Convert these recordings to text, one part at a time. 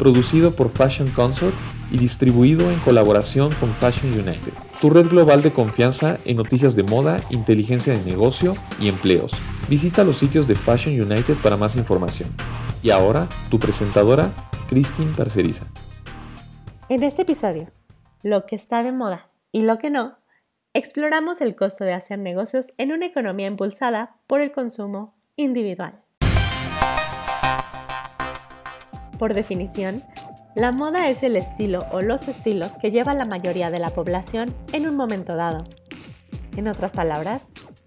producido por Fashion Consort y distribuido en colaboración con Fashion United, tu red global de confianza en noticias de moda, inteligencia de negocio y empleos. Visita los sitios de Fashion United para más información. Y ahora, tu presentadora, Christine Parceriza. En este episodio, lo que está de moda y lo que no, exploramos el costo de hacer negocios en una economía impulsada por el consumo individual. Por definición, la moda es el estilo o los estilos que lleva la mayoría de la población en un momento dado. En otras palabras,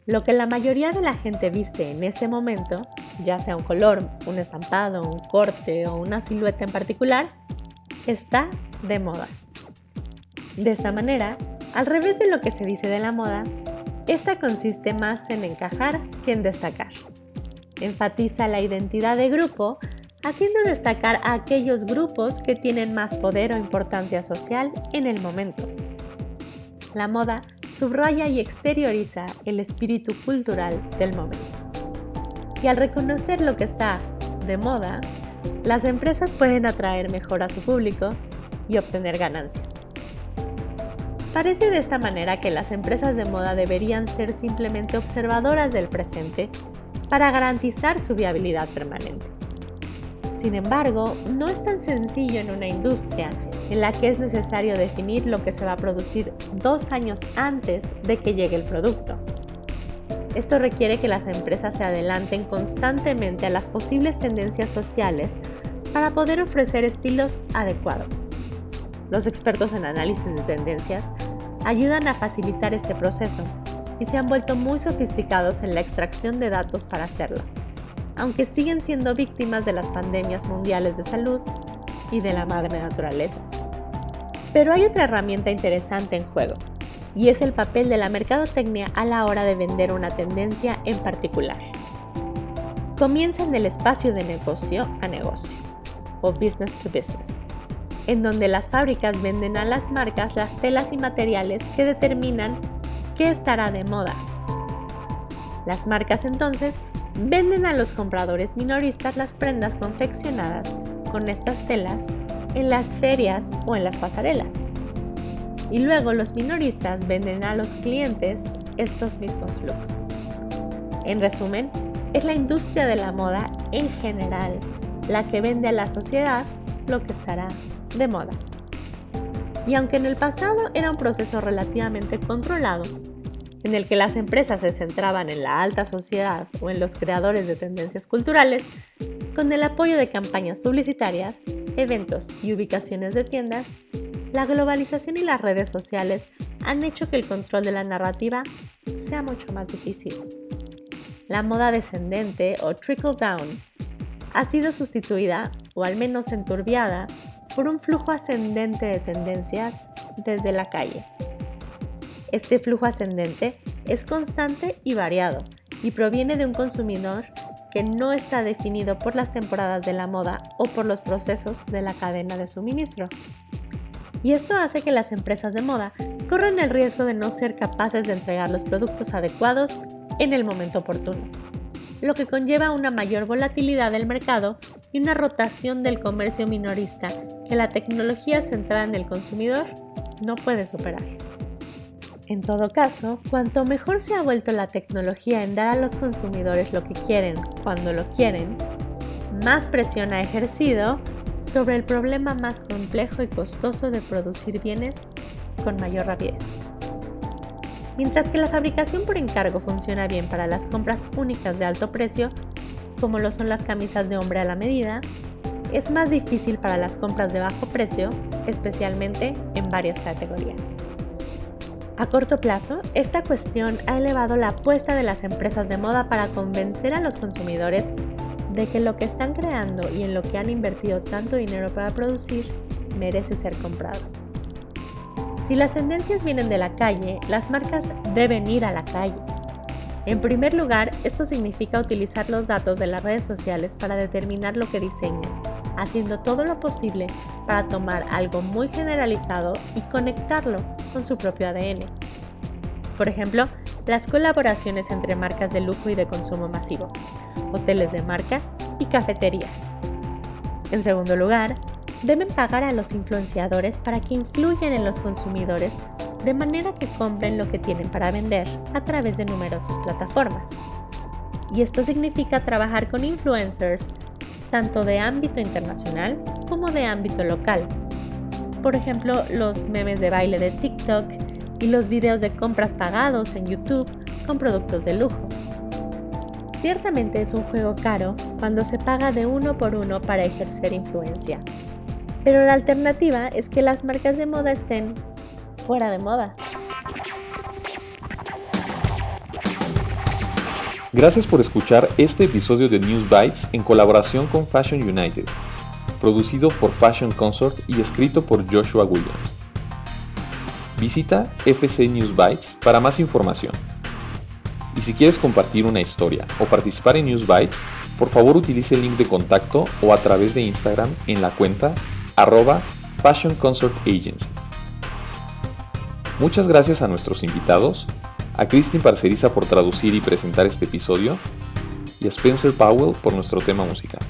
lo que la mayoría de la gente viste en ese momento, ya sea un color, un estampado, un corte o una silueta en particular, está de moda. De esa manera, al revés de lo que se dice de la moda, esta consiste más en encajar que en destacar. Enfatiza la identidad de grupo haciendo destacar a aquellos grupos que tienen más poder o importancia social en el momento. La moda subraya y exterioriza el espíritu cultural del momento. Y al reconocer lo que está de moda, las empresas pueden atraer mejor a su público y obtener ganancias. Parece de esta manera que las empresas de moda deberían ser simplemente observadoras del presente para garantizar su viabilidad permanente. Sin embargo, no es tan sencillo en una industria en la que es necesario definir lo que se va a producir dos años antes de que llegue el producto. Esto requiere que las empresas se adelanten constantemente a las posibles tendencias sociales para poder ofrecer estilos adecuados. Los expertos en análisis de tendencias ayudan a facilitar este proceso y se han vuelto muy sofisticados en la extracción de datos para hacerlo aunque siguen siendo víctimas de las pandemias mundiales de salud y de la madre naturaleza. Pero hay otra herramienta interesante en juego, y es el papel de la mercadotecnia a la hora de vender una tendencia en particular. Comienza en el espacio de negocio a negocio, o business to business, en donde las fábricas venden a las marcas las telas y materiales que determinan qué estará de moda. Las marcas entonces venden a los compradores minoristas las prendas confeccionadas con estas telas en las ferias o en las pasarelas. Y luego los minoristas venden a los clientes estos mismos looks. En resumen, es la industria de la moda en general la que vende a la sociedad lo que estará de moda. Y aunque en el pasado era un proceso relativamente controlado, en el que las empresas se centraban en la alta sociedad o en los creadores de tendencias culturales, con el apoyo de campañas publicitarias, eventos y ubicaciones de tiendas, la globalización y las redes sociales han hecho que el control de la narrativa sea mucho más difícil. La moda descendente o trickle down ha sido sustituida, o al menos enturbiada, por un flujo ascendente de tendencias desde la calle. Este flujo ascendente es constante y variado y proviene de un consumidor que no está definido por las temporadas de la moda o por los procesos de la cadena de suministro. Y esto hace que las empresas de moda corran el riesgo de no ser capaces de entregar los productos adecuados en el momento oportuno, lo que conlleva una mayor volatilidad del mercado y una rotación del comercio minorista que la tecnología centrada en el consumidor no puede superar. En todo caso, cuanto mejor se ha vuelto la tecnología en dar a los consumidores lo que quieren cuando lo quieren, más presión ha ejercido sobre el problema más complejo y costoso de producir bienes con mayor rapidez. Mientras que la fabricación por encargo funciona bien para las compras únicas de alto precio, como lo son las camisas de hombre a la medida, es más difícil para las compras de bajo precio, especialmente en varias categorías. A corto plazo, esta cuestión ha elevado la apuesta de las empresas de moda para convencer a los consumidores de que lo que están creando y en lo que han invertido tanto dinero para producir merece ser comprado. Si las tendencias vienen de la calle, las marcas deben ir a la calle. En primer lugar, esto significa utilizar los datos de las redes sociales para determinar lo que diseñan, haciendo todo lo posible para tomar algo muy generalizado y conectarlo con su propio ADN. Por ejemplo, las colaboraciones entre marcas de lujo y de consumo masivo, hoteles de marca y cafeterías. En segundo lugar, deben pagar a los influenciadores para que influyan en los consumidores de manera que compren lo que tienen para vender a través de numerosas plataformas. Y esto significa trabajar con influencers tanto de ámbito internacional como de ámbito local. Por ejemplo, los memes de baile de TikTok y los videos de compras pagados en YouTube con productos de lujo. Ciertamente es un juego caro cuando se paga de uno por uno para ejercer influencia, pero la alternativa es que las marcas de moda estén fuera de moda. Gracias por escuchar este episodio de News Bites en colaboración con Fashion United, producido por Fashion Consort y escrito por Joshua Williams. Visita FC News Bytes para más información. Y si quieres compartir una historia o participar en News Bytes, por favor utilice el link de contacto o a través de Instagram en la cuenta arroba Fashion Consort Agency. Muchas gracias a nuestros invitados, a Christine Parceriza por traducir y presentar este episodio y a Spencer Powell por nuestro tema musical.